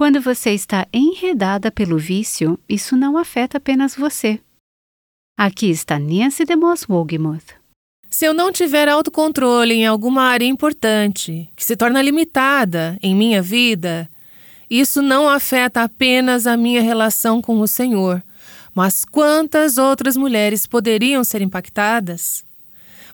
Quando você está enredada pelo vício, isso não afeta apenas você. Aqui está Nancy DeMoss Wogemuth. Se eu não tiver autocontrole em alguma área importante, que se torna limitada em minha vida, isso não afeta apenas a minha relação com o Senhor, mas quantas outras mulheres poderiam ser impactadas?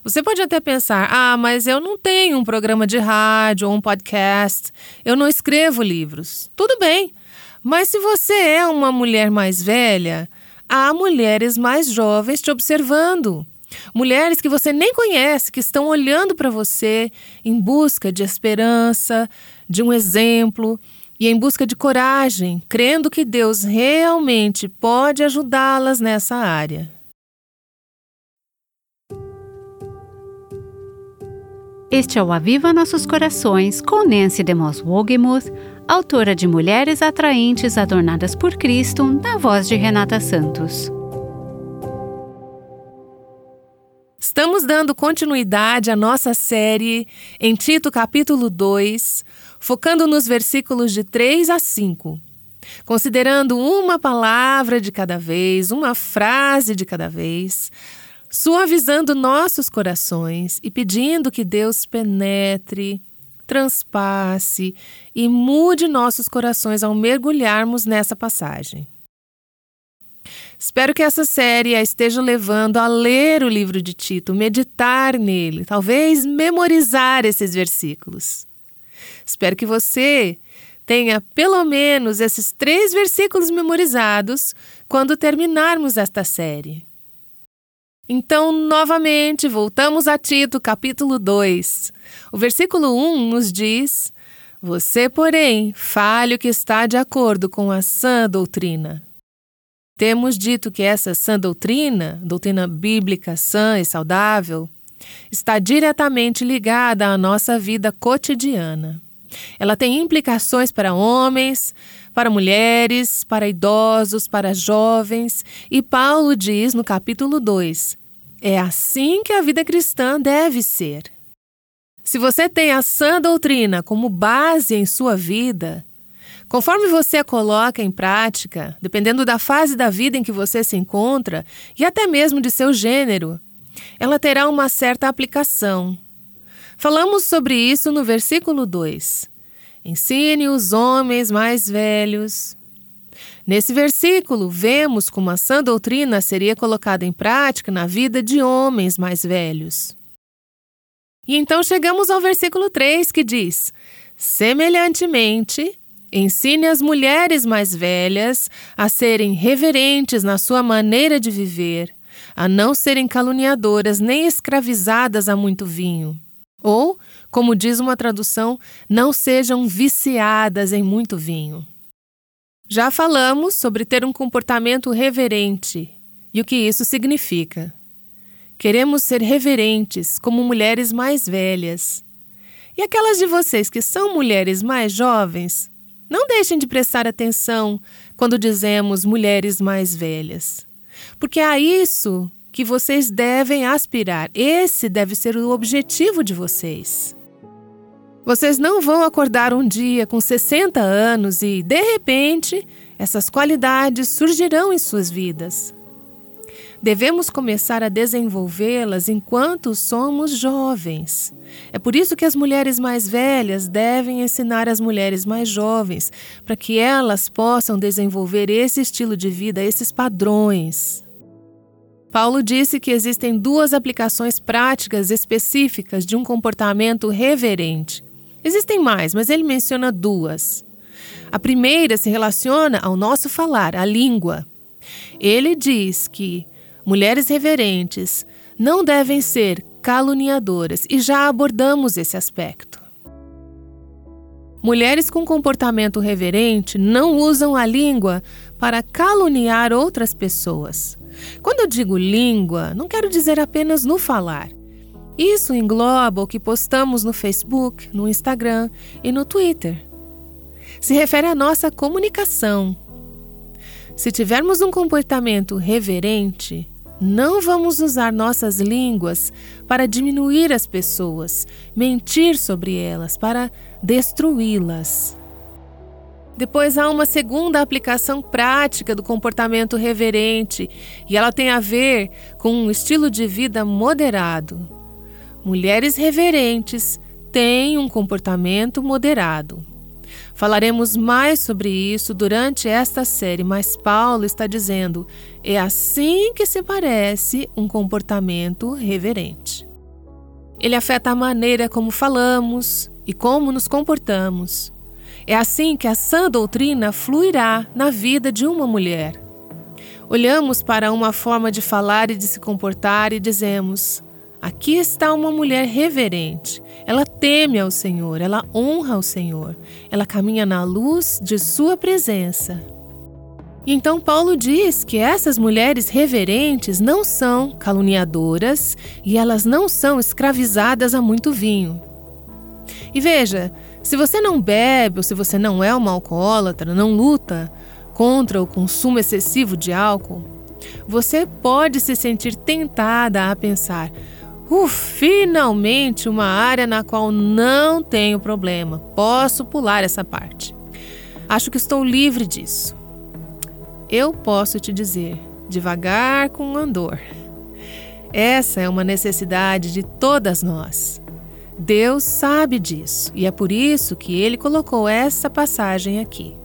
Você pode até pensar: ah, mas eu não tenho um programa de rádio ou um podcast, eu não escrevo livros. Tudo bem, mas se você é uma mulher mais velha, há mulheres mais jovens te observando. Mulheres que você nem conhece, que estão olhando para você em busca de esperança, de um exemplo e em busca de coragem, crendo que Deus realmente pode ajudá-las nessa área. Este é o Aviva Nossos Corações com Nancy DeMoss Wogemuth, autora de Mulheres Atraentes Adornadas por Cristo, na voz de Renata Santos. Estamos dando continuidade à nossa série em Tito capítulo 2, focando nos versículos de 3 a 5. Considerando uma palavra de cada vez, uma frase de cada vez, suavizando nossos corações e pedindo que Deus penetre, transpasse e mude nossos corações ao mergulharmos nessa passagem. Espero que essa série a esteja levando a ler o livro de Tito, meditar nele, talvez memorizar esses versículos. Espero que você tenha pelo menos esses três versículos memorizados quando terminarmos esta série. Então, novamente, voltamos a Tito, capítulo 2. O versículo 1 nos diz: Você, porém, fale o que está de acordo com a sã doutrina. Temos dito que essa sã doutrina, doutrina bíblica sã e saudável, está diretamente ligada à nossa vida cotidiana. Ela tem implicações para homens, para mulheres, para idosos, para jovens, e Paulo diz no capítulo 2: é assim que a vida cristã deve ser. Se você tem a sã doutrina como base em sua vida, conforme você a coloca em prática, dependendo da fase da vida em que você se encontra e até mesmo de seu gênero, ela terá uma certa aplicação. Falamos sobre isso no versículo 2. Ensine os homens mais velhos. Nesse versículo, vemos como a sã doutrina seria colocada em prática na vida de homens mais velhos. E então chegamos ao versículo 3 que diz: Semelhantemente, ensine as mulheres mais velhas a serem reverentes na sua maneira de viver, a não serem caluniadoras nem escravizadas a muito vinho. Ou, como diz uma tradução, não sejam viciadas em muito vinho. Já falamos sobre ter um comportamento reverente e o que isso significa. Queremos ser reverentes como mulheres mais velhas. E aquelas de vocês que são mulheres mais jovens, não deixem de prestar atenção quando dizemos mulheres mais velhas. Porque é isso que vocês devem aspirar. Esse deve ser o objetivo de vocês. Vocês não vão acordar um dia com 60 anos e, de repente, essas qualidades surgirão em suas vidas. Devemos começar a desenvolvê-las enquanto somos jovens. É por isso que as mulheres mais velhas devem ensinar as mulheres mais jovens, para que elas possam desenvolver esse estilo de vida, esses padrões. Paulo disse que existem duas aplicações práticas específicas de um comportamento reverente. Existem mais, mas ele menciona duas. A primeira se relaciona ao nosso falar, à língua. Ele diz que mulheres reverentes não devem ser caluniadoras e já abordamos esse aspecto. Mulheres com comportamento reverente não usam a língua para caluniar outras pessoas. Quando eu digo língua, não quero dizer apenas no falar. Isso engloba o que postamos no Facebook, no Instagram e no Twitter. Se refere à nossa comunicação. Se tivermos um comportamento reverente, não vamos usar nossas línguas para diminuir as pessoas, mentir sobre elas, para destruí-las. Depois há uma segunda aplicação prática do comportamento reverente, e ela tem a ver com um estilo de vida moderado. Mulheres reverentes têm um comportamento moderado. Falaremos mais sobre isso durante esta série, mas Paulo está dizendo: é assim que se parece um comportamento reverente. Ele afeta a maneira como falamos e como nos comportamos. É assim que a sã doutrina fluirá na vida de uma mulher. Olhamos para uma forma de falar e de se comportar e dizemos: aqui está uma mulher reverente. Ela teme ao Senhor, ela honra o Senhor, ela caminha na luz de Sua presença. Então, Paulo diz que essas mulheres reverentes não são caluniadoras e elas não são escravizadas a muito vinho. E veja, se você não bebe ou se você não é uma alcoólatra, não luta contra o consumo excessivo de álcool, você pode se sentir tentada a pensar: Uf, finalmente uma área na qual não tenho problema, posso pular essa parte. Acho que estou livre disso. Eu posso te dizer, devagar com andor. Essa é uma necessidade de todas nós. Deus sabe disso e é por isso que ele colocou essa passagem aqui.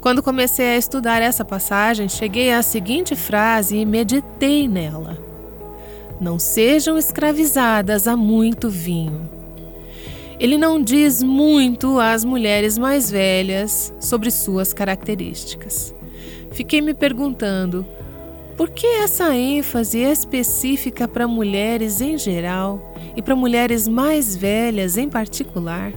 Quando comecei a estudar essa passagem, cheguei à seguinte frase e meditei nela: Não sejam escravizadas a muito vinho. Ele não diz muito às mulheres mais velhas sobre suas características. Fiquei me perguntando por que essa ênfase específica para mulheres em geral e para mulheres mais velhas em particular?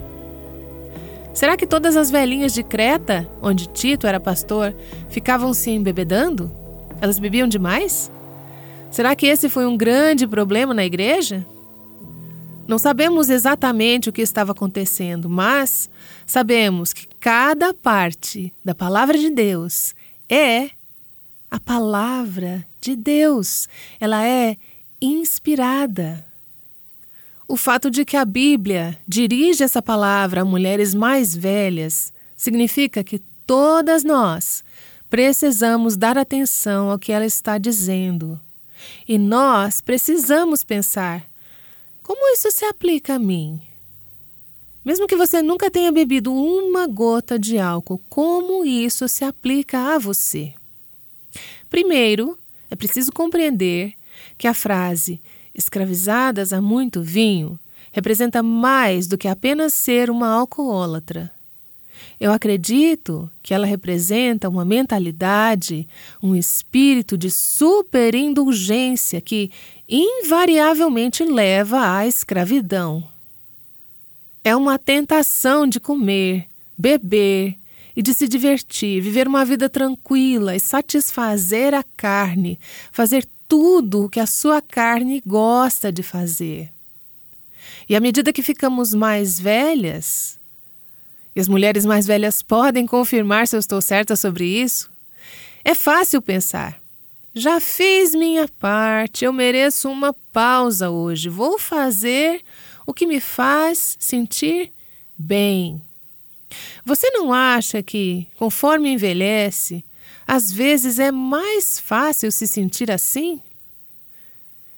Será que todas as velhinhas de Creta, onde Tito era pastor, ficavam se embebedando? Elas bebiam demais? Será que esse foi um grande problema na igreja? Não sabemos exatamente o que estava acontecendo, mas sabemos que cada parte da palavra de Deus é a palavra de Deus. Ela é inspirada. O fato de que a Bíblia dirige essa palavra a mulheres mais velhas significa que todas nós precisamos dar atenção ao que ela está dizendo. E nós precisamos pensar: como isso se aplica a mim? Mesmo que você nunca tenha bebido uma gota de álcool, como isso se aplica a você? Primeiro, é preciso compreender que a frase escravizadas a muito vinho representa mais do que apenas ser uma alcoólatra. Eu acredito que ela representa uma mentalidade, um espírito de superindulgência que invariavelmente leva à escravidão. É uma tentação de comer, beber, e de se divertir, viver uma vida tranquila e satisfazer a carne, fazer tudo o que a sua carne gosta de fazer. E à medida que ficamos mais velhas, e as mulheres mais velhas podem confirmar se eu estou certa sobre isso, é fácil pensar. Já fiz minha parte, eu mereço uma pausa hoje. Vou fazer o que me faz sentir bem. Você não acha que, conforme envelhece, às vezes é mais fácil se sentir assim?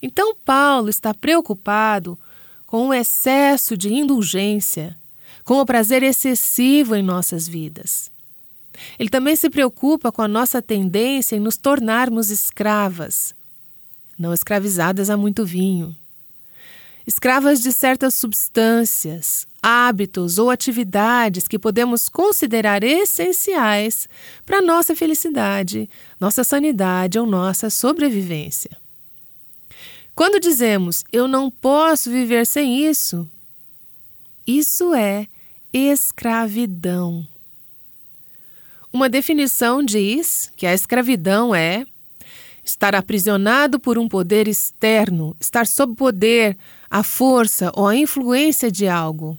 Então, Paulo está preocupado com o excesso de indulgência, com o prazer excessivo em nossas vidas. Ele também se preocupa com a nossa tendência em nos tornarmos escravas, não escravizadas a muito vinho escravas de certas substâncias, hábitos ou atividades que podemos considerar essenciais para nossa felicidade, nossa sanidade ou nossa sobrevivência. Quando dizemos eu não posso viver sem isso, isso é escravidão. Uma definição diz que a escravidão é estar aprisionado por um poder externo, estar sob poder, a força ou a influência de algo.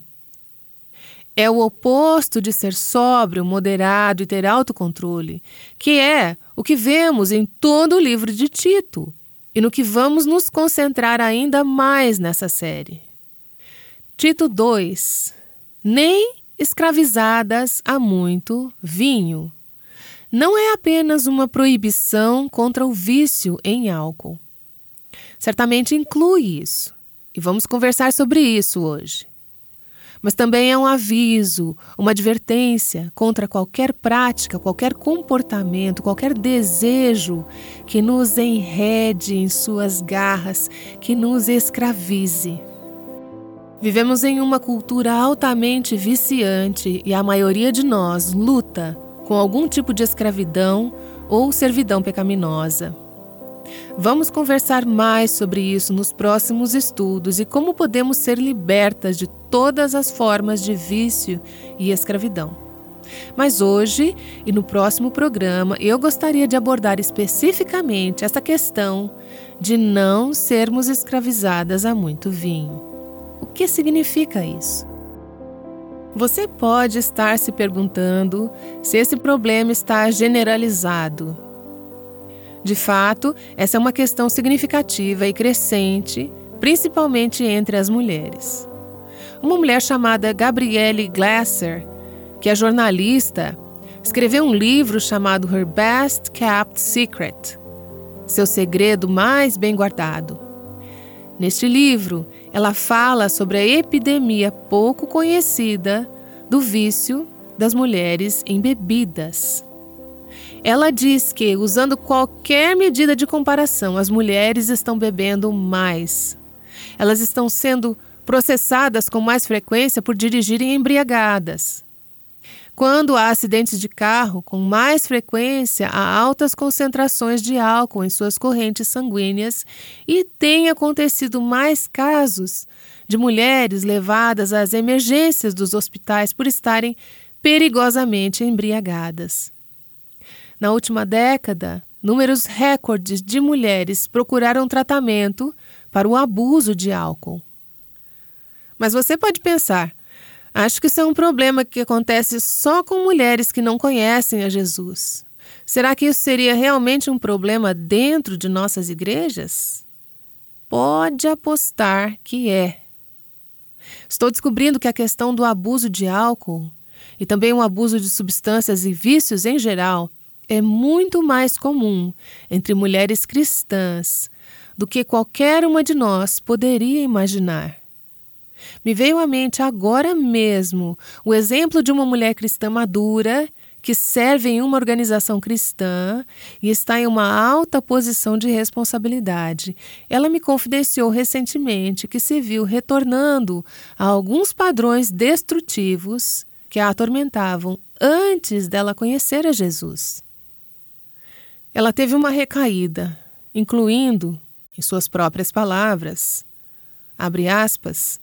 É o oposto de ser sóbrio, moderado e ter autocontrole, que é o que vemos em todo o livro de Tito e no que vamos nos concentrar ainda mais nessa série. Tito 2: Nem escravizadas a muito vinho. Não é apenas uma proibição contra o vício em álcool. Certamente inclui isso, e vamos conversar sobre isso hoje. Mas também é um aviso, uma advertência contra qualquer prática, qualquer comportamento, qualquer desejo que nos enrede em suas garras, que nos escravize. Vivemos em uma cultura altamente viciante e a maioria de nós luta com algum tipo de escravidão ou servidão pecaminosa. Vamos conversar mais sobre isso nos próximos estudos e como podemos ser libertas de todas as formas de vício e escravidão. Mas hoje e no próximo programa eu gostaria de abordar especificamente essa questão de não sermos escravizadas a muito vinho. O que significa isso? Você pode estar se perguntando se esse problema está generalizado. De fato, essa é uma questão significativa e crescente, principalmente entre as mulheres. Uma mulher chamada Gabrielle Glasser, que é jornalista, escreveu um livro chamado Her Best Kept Secret Seu Segredo Mais Bem Guardado. Neste livro, ela fala sobre a epidemia pouco conhecida do vício das mulheres em bebidas. Ela diz que, usando qualquer medida de comparação, as mulheres estão bebendo mais. Elas estão sendo processadas com mais frequência por dirigirem embriagadas. Quando há acidentes de carro, com mais frequência há altas concentrações de álcool em suas correntes sanguíneas e tem acontecido mais casos de mulheres levadas às emergências dos hospitais por estarem perigosamente embriagadas. Na última década, números recordes de mulheres procuraram tratamento para o abuso de álcool. Mas você pode pensar, Acho que isso é um problema que acontece só com mulheres que não conhecem a Jesus. Será que isso seria realmente um problema dentro de nossas igrejas? Pode apostar que é. Estou descobrindo que a questão do abuso de álcool e também o abuso de substâncias e vícios em geral é muito mais comum entre mulheres cristãs do que qualquer uma de nós poderia imaginar. Me veio à mente agora mesmo o exemplo de uma mulher cristã madura que serve em uma organização cristã e está em uma alta posição de responsabilidade. Ela me confidenciou recentemente que se viu retornando a alguns padrões destrutivos que a atormentavam antes dela conhecer a Jesus. Ela teve uma recaída, incluindo, em suas próprias palavras, abre aspas,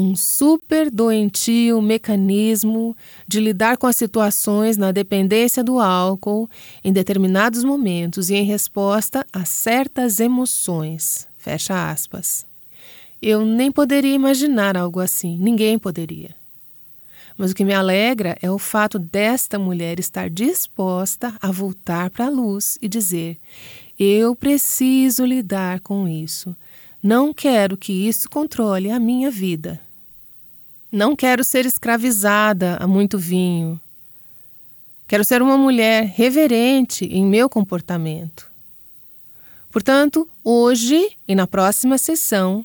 um super doentio mecanismo de lidar com as situações na dependência do álcool em determinados momentos e em resposta a certas emoções. Fecha aspas. Eu nem poderia imaginar algo assim, ninguém poderia. Mas o que me alegra é o fato desta mulher estar disposta a voltar para a luz e dizer: Eu preciso lidar com isso. Não quero que isso controle a minha vida. Não quero ser escravizada a muito vinho. Quero ser uma mulher reverente em meu comportamento. Portanto, hoje e na próxima sessão,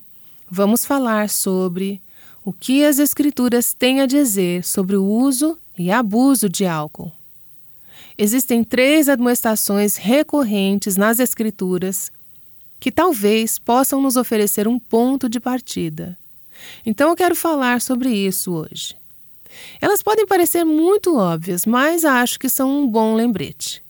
vamos falar sobre o que as Escrituras têm a dizer sobre o uso e abuso de álcool. Existem três admoestações recorrentes nas Escrituras que talvez possam nos oferecer um ponto de partida. Então eu quero falar sobre isso hoje. Elas podem parecer muito óbvias, mas acho que são um bom lembrete.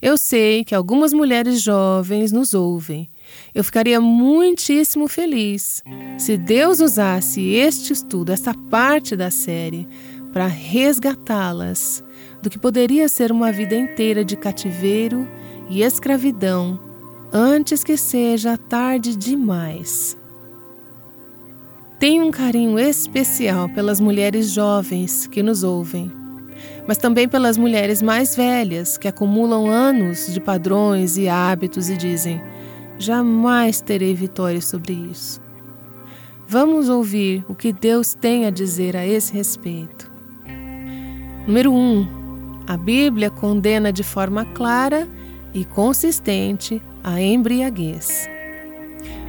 Eu sei que algumas mulheres jovens nos ouvem. Eu ficaria muitíssimo feliz se Deus usasse este estudo, essa parte da série, para resgatá-las do que poderia ser uma vida inteira de cativeiro e escravidão antes que seja tarde demais. Tenho um carinho especial pelas mulheres jovens que nos ouvem, mas também pelas mulheres mais velhas que acumulam anos de padrões e hábitos e dizem: jamais terei vitória sobre isso. Vamos ouvir o que Deus tem a dizer a esse respeito. Número 1. Um, a Bíblia condena de forma clara e consistente a embriaguez.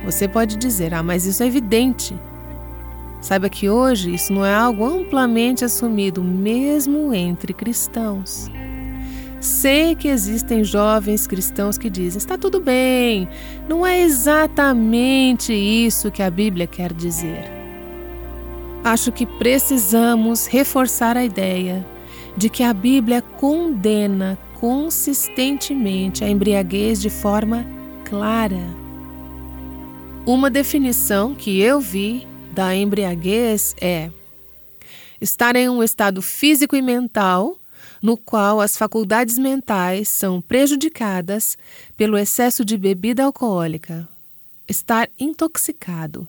Você pode dizer, ah, mas isso é evidente. Saiba que hoje isso não é algo amplamente assumido, mesmo entre cristãos. Sei que existem jovens cristãos que dizem: está tudo bem, não é exatamente isso que a Bíblia quer dizer. Acho que precisamos reforçar a ideia de que a Bíblia condena consistentemente a embriaguez de forma clara. Uma definição que eu vi da embriaguez é estar em um estado físico e mental no qual as faculdades mentais são prejudicadas pelo excesso de bebida alcoólica. Estar intoxicado.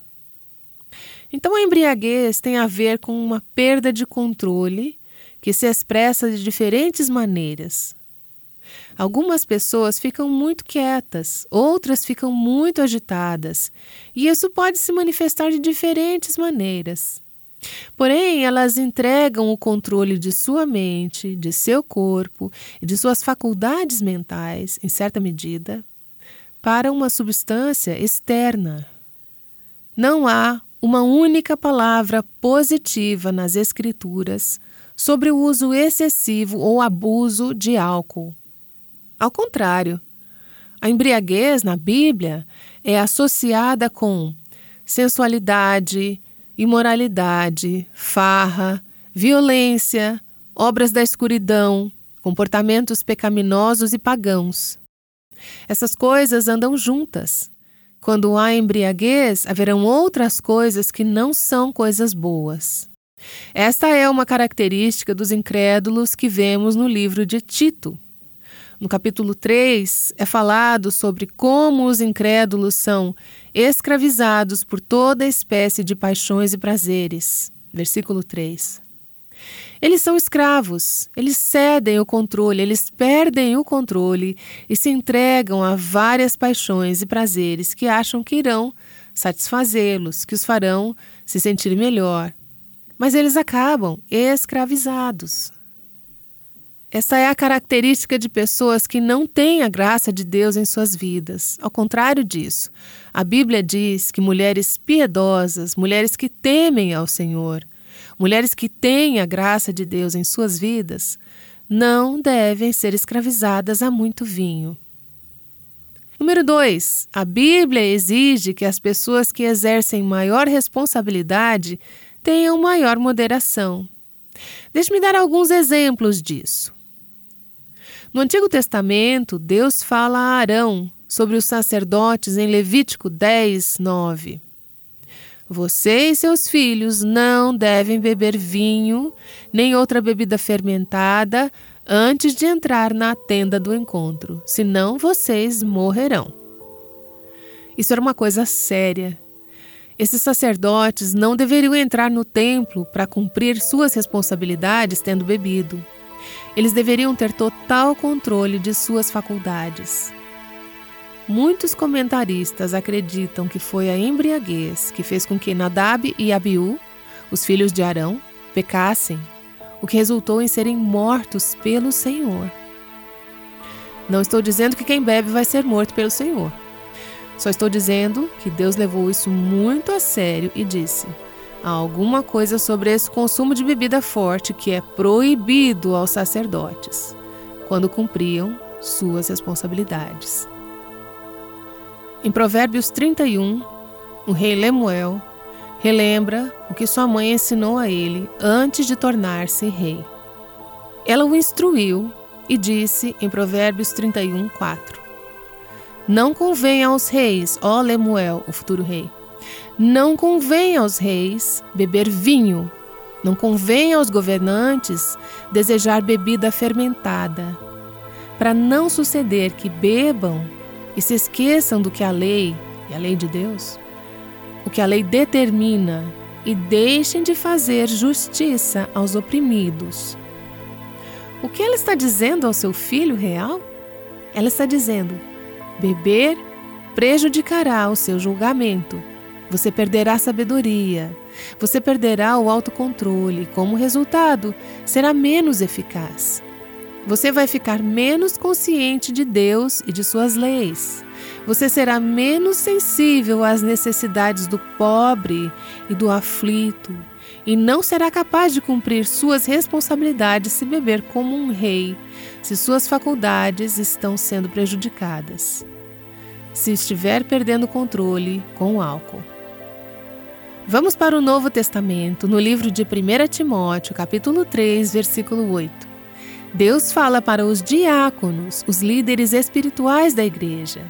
Então, a embriaguez tem a ver com uma perda de controle que se expressa de diferentes maneiras. Algumas pessoas ficam muito quietas, outras ficam muito agitadas, e isso pode se manifestar de diferentes maneiras. Porém, elas entregam o controle de sua mente, de seu corpo e de suas faculdades mentais, em certa medida, para uma substância externa. Não há uma única palavra positiva nas Escrituras sobre o uso excessivo ou abuso de álcool. Ao contrário, a embriaguez na Bíblia é associada com sensualidade, imoralidade, farra, violência, obras da escuridão, comportamentos pecaminosos e pagãos. Essas coisas andam juntas. Quando há embriaguez, haverão outras coisas que não são coisas boas. Esta é uma característica dos incrédulos que vemos no livro de Tito. No capítulo 3, é falado sobre como os incrédulos são escravizados por toda espécie de paixões e prazeres. Versículo 3. Eles são escravos, eles cedem o controle, eles perdem o controle e se entregam a várias paixões e prazeres que acham que irão satisfazê-los, que os farão se sentir melhor. Mas eles acabam escravizados. Essa é a característica de pessoas que não têm a graça de Deus em suas vidas. Ao contrário disso, a Bíblia diz que mulheres piedosas, mulheres que temem ao Senhor, mulheres que têm a graça de Deus em suas vidas, não devem ser escravizadas a muito vinho. Número 2. A Bíblia exige que as pessoas que exercem maior responsabilidade tenham maior moderação. Deixe-me dar alguns exemplos disso. No Antigo Testamento, Deus fala a Arão sobre os sacerdotes em Levítico 10, 9. Você e seus filhos não devem beber vinho, nem outra bebida fermentada, antes de entrar na tenda do encontro, senão vocês morrerão. Isso era uma coisa séria. Esses sacerdotes não deveriam entrar no templo para cumprir suas responsabilidades tendo bebido. Eles deveriam ter total controle de suas faculdades. Muitos comentaristas acreditam que foi a embriaguez que fez com que Nadab e Abiú, os filhos de Arão, pecassem, o que resultou em serem mortos pelo Senhor. Não estou dizendo que quem bebe vai ser morto pelo Senhor. Só estou dizendo que Deus levou isso muito a sério e disse: Há alguma coisa sobre esse consumo de bebida forte que é proibido aos sacerdotes quando cumpriam suas responsabilidades. Em Provérbios 31, o rei Lemuel relembra o que sua mãe ensinou a ele antes de tornar-se rei. Ela o instruiu e disse em Provérbios 31, 4: Não convém aos reis, ó Lemuel, o futuro rei, não convém aos reis beber vinho, não convém aos governantes desejar bebida fermentada, para não suceder que bebam e se esqueçam do que a lei, e a lei de Deus, o que a lei determina, e deixem de fazer justiça aos oprimidos. O que ela está dizendo ao seu filho real? Ela está dizendo: beber prejudicará o seu julgamento você perderá sabedoria, Você perderá o autocontrole e, como resultado, será menos eficaz. Você vai ficar menos consciente de Deus e de suas leis. Você será menos sensível às necessidades do pobre e do aflito, e não será capaz de cumprir suas responsabilidades se beber como um rei, se suas faculdades estão sendo prejudicadas, se estiver perdendo controle com o álcool. Vamos para o Novo Testamento, no livro de 1 Timóteo, capítulo 3, versículo 8. Deus fala para os diáconos, os líderes espirituais da igreja.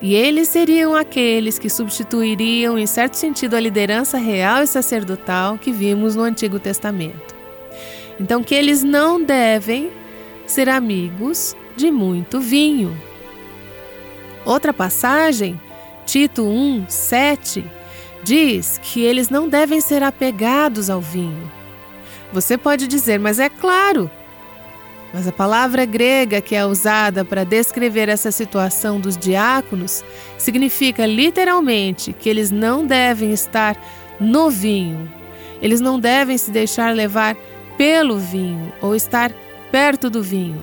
E eles seriam aqueles que substituiriam, em certo sentido, a liderança real e sacerdotal que vimos no Antigo Testamento. Então, que eles não devem ser amigos de muito vinho. Outra passagem, Tito 1, 7, diz que eles não devem ser apegados ao vinho. Você pode dizer, mas é claro, mas a palavra grega que é usada para descrever essa situação dos diáconos significa literalmente que eles não devem estar no vinho. Eles não devem se deixar levar pelo vinho ou estar perto do vinho.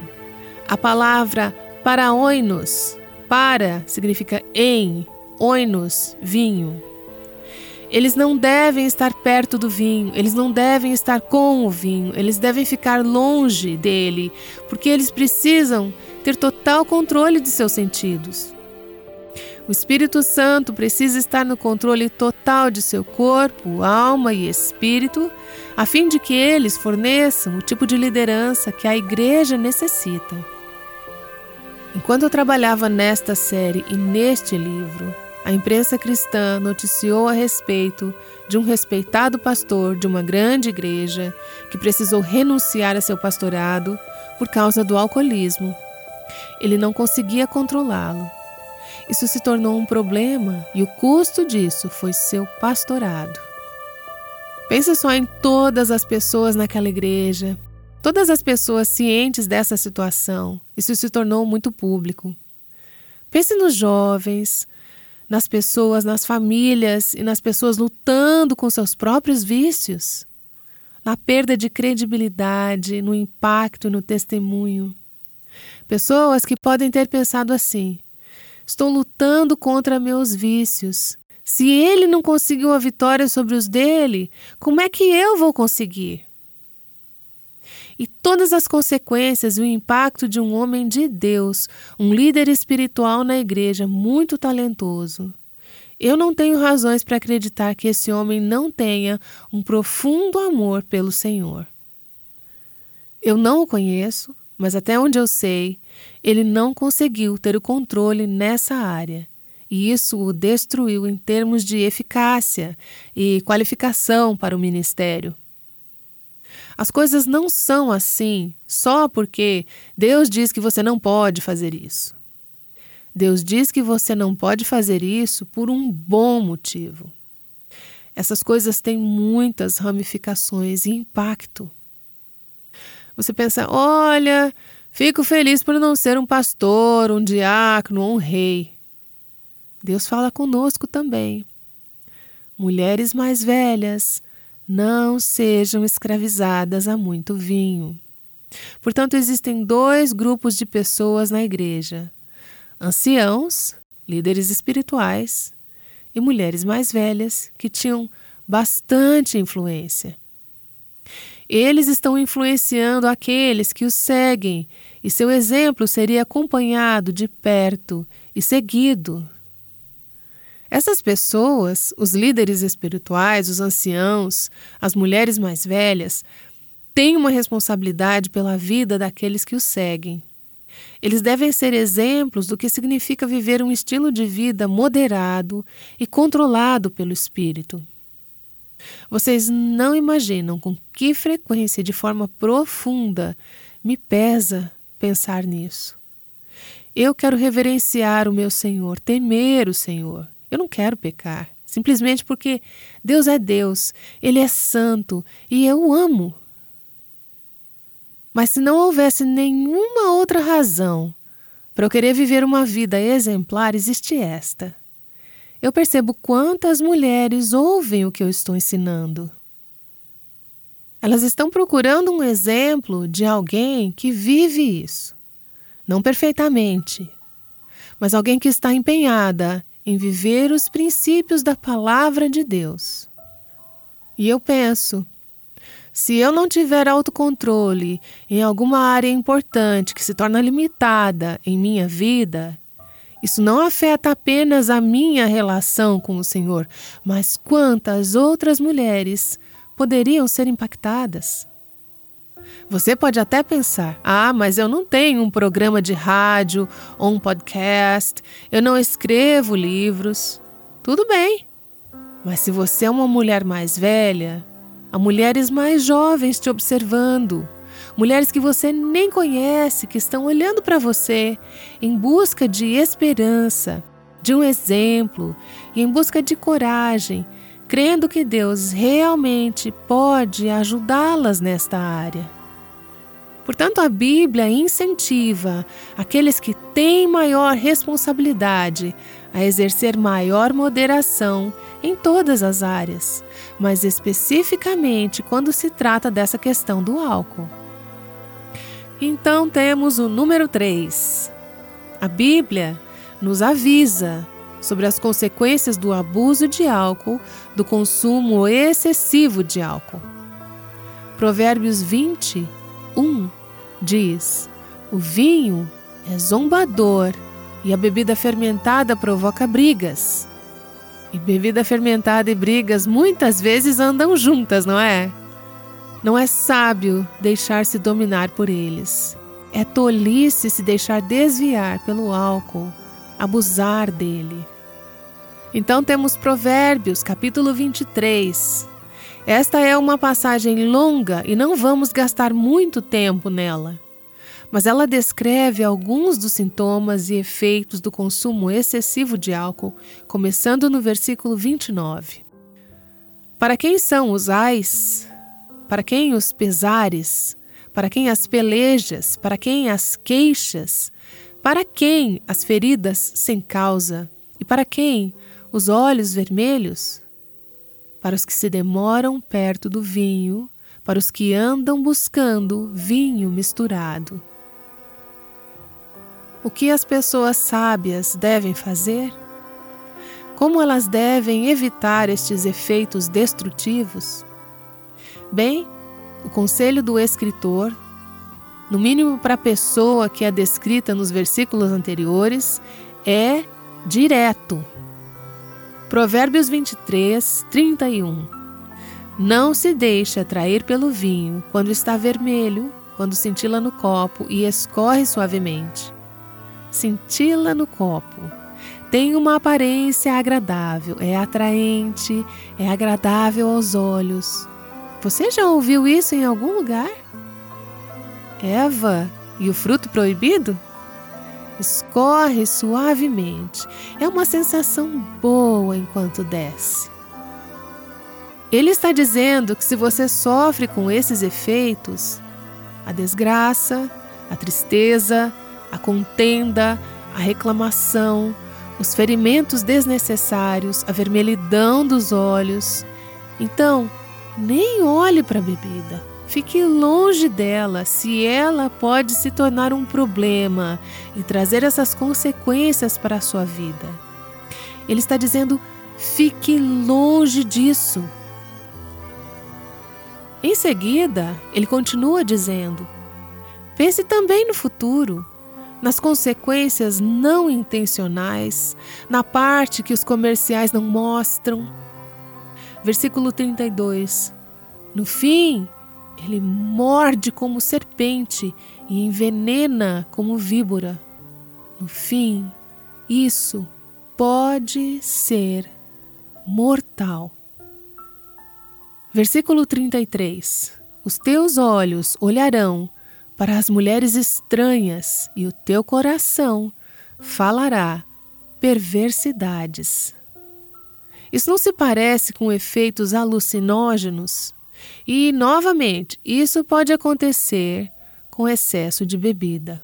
A palavra para oinos, para significa em, oinos, vinho. Eles não devem estar perto do vinho, eles não devem estar com o vinho, eles devem ficar longe dele, porque eles precisam ter total controle de seus sentidos. O Espírito Santo precisa estar no controle total de seu corpo, alma e espírito, a fim de que eles forneçam o tipo de liderança que a igreja necessita. Enquanto eu trabalhava nesta série e neste livro, a imprensa cristã noticiou a respeito de um respeitado pastor de uma grande igreja que precisou renunciar a seu pastorado por causa do alcoolismo. Ele não conseguia controlá-lo. Isso se tornou um problema e o custo disso foi seu pastorado. Pensa só em todas as pessoas naquela igreja, todas as pessoas cientes dessa situação. Isso se tornou muito público. Pense nos jovens, nas pessoas, nas famílias e nas pessoas lutando com seus próprios vícios, na perda de credibilidade, no impacto e no testemunho. Pessoas que podem ter pensado assim: estou lutando contra meus vícios. Se ele não conseguiu a vitória sobre os dele, como é que eu vou conseguir? E todas as consequências e o impacto de um homem de Deus, um líder espiritual na igreja muito talentoso. Eu não tenho razões para acreditar que esse homem não tenha um profundo amor pelo Senhor. Eu não o conheço, mas até onde eu sei, ele não conseguiu ter o controle nessa área. E isso o destruiu em termos de eficácia e qualificação para o ministério. As coisas não são assim só porque Deus diz que você não pode fazer isso. Deus diz que você não pode fazer isso por um bom motivo. Essas coisas têm muitas ramificações e impacto. Você pensa: olha, fico feliz por não ser um pastor, um diácono ou um rei. Deus fala conosco também. Mulheres mais velhas, não sejam escravizadas a muito vinho. Portanto, existem dois grupos de pessoas na igreja: anciãos, líderes espirituais, e mulheres mais velhas que tinham bastante influência. Eles estão influenciando aqueles que os seguem, e seu exemplo seria acompanhado de perto e seguido essas pessoas, os líderes espirituais, os anciãos, as mulheres mais velhas, têm uma responsabilidade pela vida daqueles que os seguem. Eles devem ser exemplos do que significa viver um estilo de vida moderado e controlado pelo Espírito. Vocês não imaginam com que frequência, de forma profunda, me pesa pensar nisso. Eu quero reverenciar o meu Senhor, temer o Senhor. Eu não quero pecar, simplesmente porque Deus é Deus, Ele é santo e eu o amo. Mas se não houvesse nenhuma outra razão para eu querer viver uma vida exemplar, existe esta. eu percebo quantas mulheres ouvem o que eu estou ensinando. Elas estão procurando um exemplo de alguém que vive isso. Não perfeitamente, mas alguém que está empenhada em viver os princípios da palavra de Deus. E eu penso, se eu não tiver autocontrole em alguma área importante que se torna limitada em minha vida, isso não afeta apenas a minha relação com o Senhor, mas quantas outras mulheres poderiam ser impactadas. Você pode até pensar: ah, mas eu não tenho um programa de rádio ou um podcast, eu não escrevo livros. Tudo bem. Mas se você é uma mulher mais velha, há mulheres mais jovens te observando, mulheres que você nem conhece, que estão olhando para você em busca de esperança, de um exemplo e em busca de coragem, crendo que Deus realmente pode ajudá-las nesta área. Portanto, a Bíblia incentiva aqueles que têm maior responsabilidade a exercer maior moderação em todas as áreas, mas especificamente quando se trata dessa questão do álcool. Então temos o número 3. A Bíblia nos avisa sobre as consequências do abuso de álcool, do consumo excessivo de álcool. Provérbios 20, 1 diz: O vinho é zombador e a bebida fermentada provoca brigas. E bebida fermentada e brigas muitas vezes andam juntas, não é? Não é sábio deixar-se dominar por eles. É tolice se deixar desviar pelo álcool, abusar dele. Então temos Provérbios, capítulo 23. Esta é uma passagem longa e não vamos gastar muito tempo nela. Mas ela descreve alguns dos sintomas e efeitos do consumo excessivo de álcool, começando no versículo 29. Para quem são os ais? Para quem os pesares? Para quem as pelejas? Para quem as queixas? Para quem as feridas sem causa? E para quem os olhos vermelhos, para os que se demoram perto do vinho, para os que andam buscando vinho misturado. O que as pessoas sábias devem fazer? Como elas devem evitar estes efeitos destrutivos? Bem, o conselho do escritor, no mínimo para a pessoa que é descrita nos versículos anteriores, é direto. Provérbios 23, 31. Não se deixe atrair pelo vinho quando está vermelho, quando cintila no copo e escorre suavemente. Cintila no copo. Tem uma aparência agradável, é atraente, é agradável aos olhos. Você já ouviu isso em algum lugar? Eva e o fruto proibido? Escorre suavemente. É uma sensação boa enquanto desce. Ele está dizendo que se você sofre com esses efeitos, a desgraça, a tristeza, a contenda, a reclamação, os ferimentos desnecessários, a vermelhidão dos olhos, então nem olhe para a bebida Fique longe dela se ela pode se tornar um problema e trazer essas consequências para a sua vida. Ele está dizendo: fique longe disso. Em seguida, ele continua dizendo: pense também no futuro, nas consequências não intencionais, na parte que os comerciais não mostram. Versículo 32. No fim, ele morde como serpente e envenena como víbora. No fim, isso pode ser mortal. Versículo 33: Os teus olhos olharão para as mulheres estranhas e o teu coração falará perversidades. Isso não se parece com efeitos alucinógenos e, novamente, isso pode acontecer com excesso de bebida.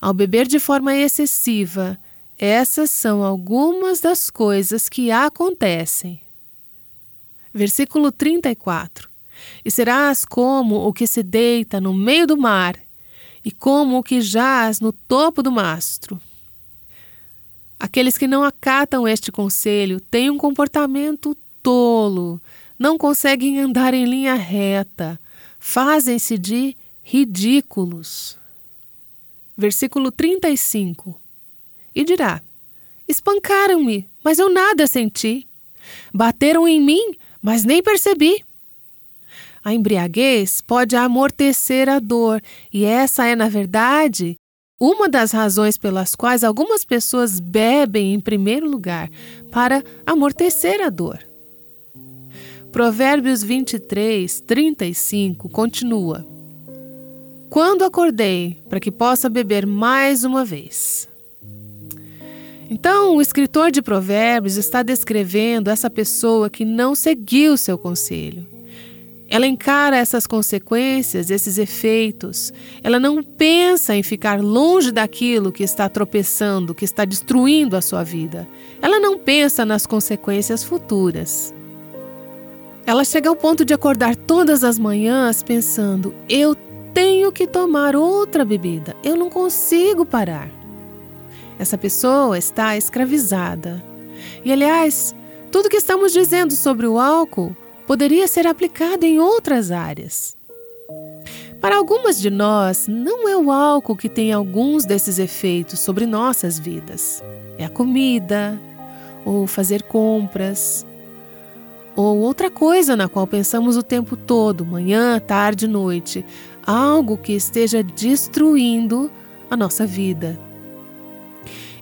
Ao beber de forma excessiva, essas são algumas das coisas que acontecem. Versículo 34: E serás como o que se deita no meio do mar, e como o que jaz no topo do mastro. Aqueles que não acatam este conselho têm um comportamento tolo, não conseguem andar em linha reta, fazem-se de ridículos. Versículo 35. E dirá: Espancaram-me, mas eu nada senti. Bateram em mim, mas nem percebi. A embriaguez pode amortecer a dor, e essa é, na verdade, uma das razões pelas quais algumas pessoas bebem em primeiro lugar para amortecer a dor. Provérbios 23, 35 continua: Quando acordei para que possa beber mais uma vez. Então, o escritor de Provérbios está descrevendo essa pessoa que não seguiu seu conselho. Ela encara essas consequências, esses efeitos. Ela não pensa em ficar longe daquilo que está tropeçando, que está destruindo a sua vida. Ela não pensa nas consequências futuras. Ela chega ao ponto de acordar todas as manhãs pensando: eu tenho que tomar outra bebida, eu não consigo parar. Essa pessoa está escravizada. E, aliás, tudo que estamos dizendo sobre o álcool poderia ser aplicado em outras áreas. Para algumas de nós, não é o álcool que tem alguns desses efeitos sobre nossas vidas. É a comida, ou fazer compras, ou outra coisa na qual pensamos o tempo todo, manhã, tarde, noite, algo que esteja destruindo a nossa vida.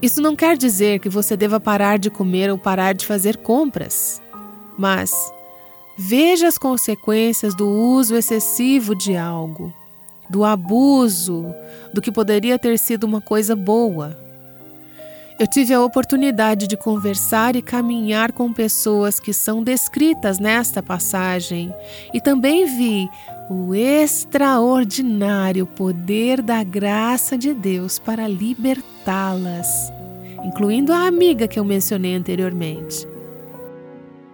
Isso não quer dizer que você deva parar de comer ou parar de fazer compras, mas veja as consequências do uso excessivo de algo, do abuso do que poderia ter sido uma coisa boa. Eu tive a oportunidade de conversar e caminhar com pessoas que são descritas nesta passagem e também vi o extraordinário poder da graça de Deus para libertá-las, incluindo a amiga que eu mencionei anteriormente.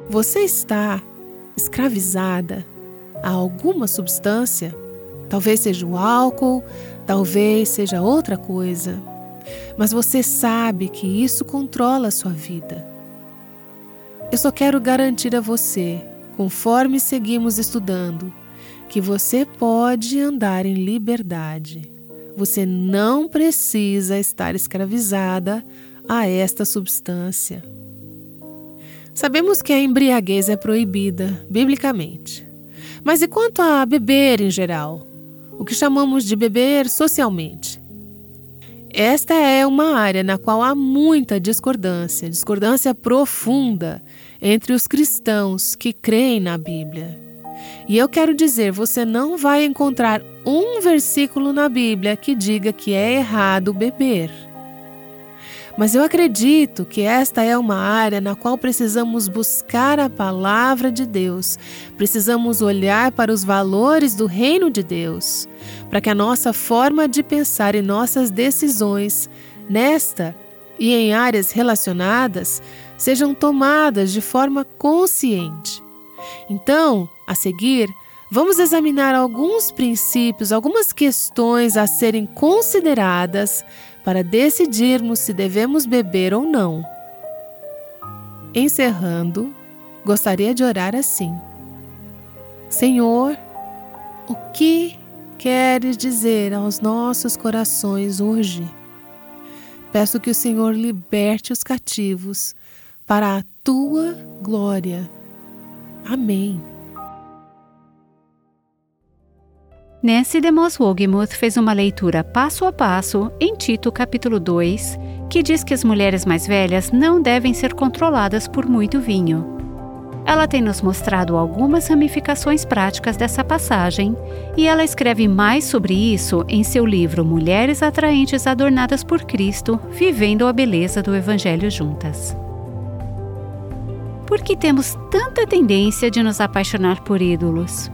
Você está escravizada a alguma substância? Talvez seja o álcool, talvez seja outra coisa mas você sabe que isso controla a sua vida. Eu só quero garantir a você, conforme seguimos estudando, que você pode andar em liberdade. Você não precisa estar escravizada a esta substância. Sabemos que a embriaguez é proibida, biblicamente. Mas e quanto a beber em geral? O que chamamos de beber socialmente? Esta é uma área na qual há muita discordância, discordância profunda entre os cristãos que creem na Bíblia. E eu quero dizer, você não vai encontrar um versículo na Bíblia que diga que é errado beber. Mas eu acredito que esta é uma área na qual precisamos buscar a palavra de Deus, precisamos olhar para os valores do reino de Deus, para que a nossa forma de pensar e nossas decisões nesta e em áreas relacionadas sejam tomadas de forma consciente. Então, a seguir, vamos examinar alguns princípios, algumas questões a serem consideradas para decidirmos se devemos beber ou não. Encerrando, gostaria de orar assim: Senhor, o que queres dizer aos nossos corações hoje? Peço que o Senhor liberte os cativos para a tua glória. Amém. Nancy DeMoss Wogemuth fez uma leitura passo a passo em Tito capítulo 2, que diz que as mulheres mais velhas não devem ser controladas por muito vinho. Ela tem nos mostrado algumas ramificações práticas dessa passagem e ela escreve mais sobre isso em seu livro Mulheres Atraentes Adornadas por Cristo Vivendo a Beleza do Evangelho Juntas. Por que temos tanta tendência de nos apaixonar por ídolos?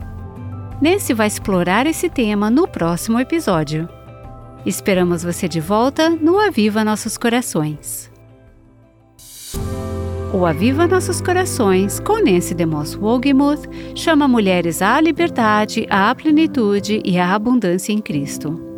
Nancy vai explorar esse tema no próximo episódio. Esperamos você de volta no Aviva Nossos Corações. O Aviva Nossos Corações, com Nancy DeMoss Wogemuth, chama mulheres à liberdade, à plenitude e à abundância em Cristo.